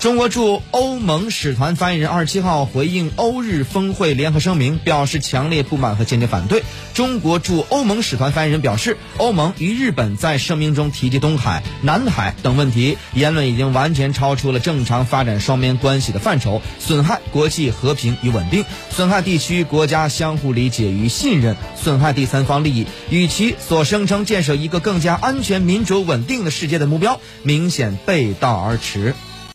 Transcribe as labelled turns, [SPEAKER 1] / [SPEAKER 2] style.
[SPEAKER 1] 中国驻欧盟使团发言人二十七号回应欧日峰会联合声明表示强烈不满和坚决反对。中国驻欧盟使团发言人表示欧盟与日本在声明中提及东海南海等问题言论已经完全超出了正常发展双边关系的范畴损害国际和平与稳定。损害地区国家相互理解与信任。损害第三方利益。与其所声称建设一个更加安全民主稳定的世界的目标明显背道而驰。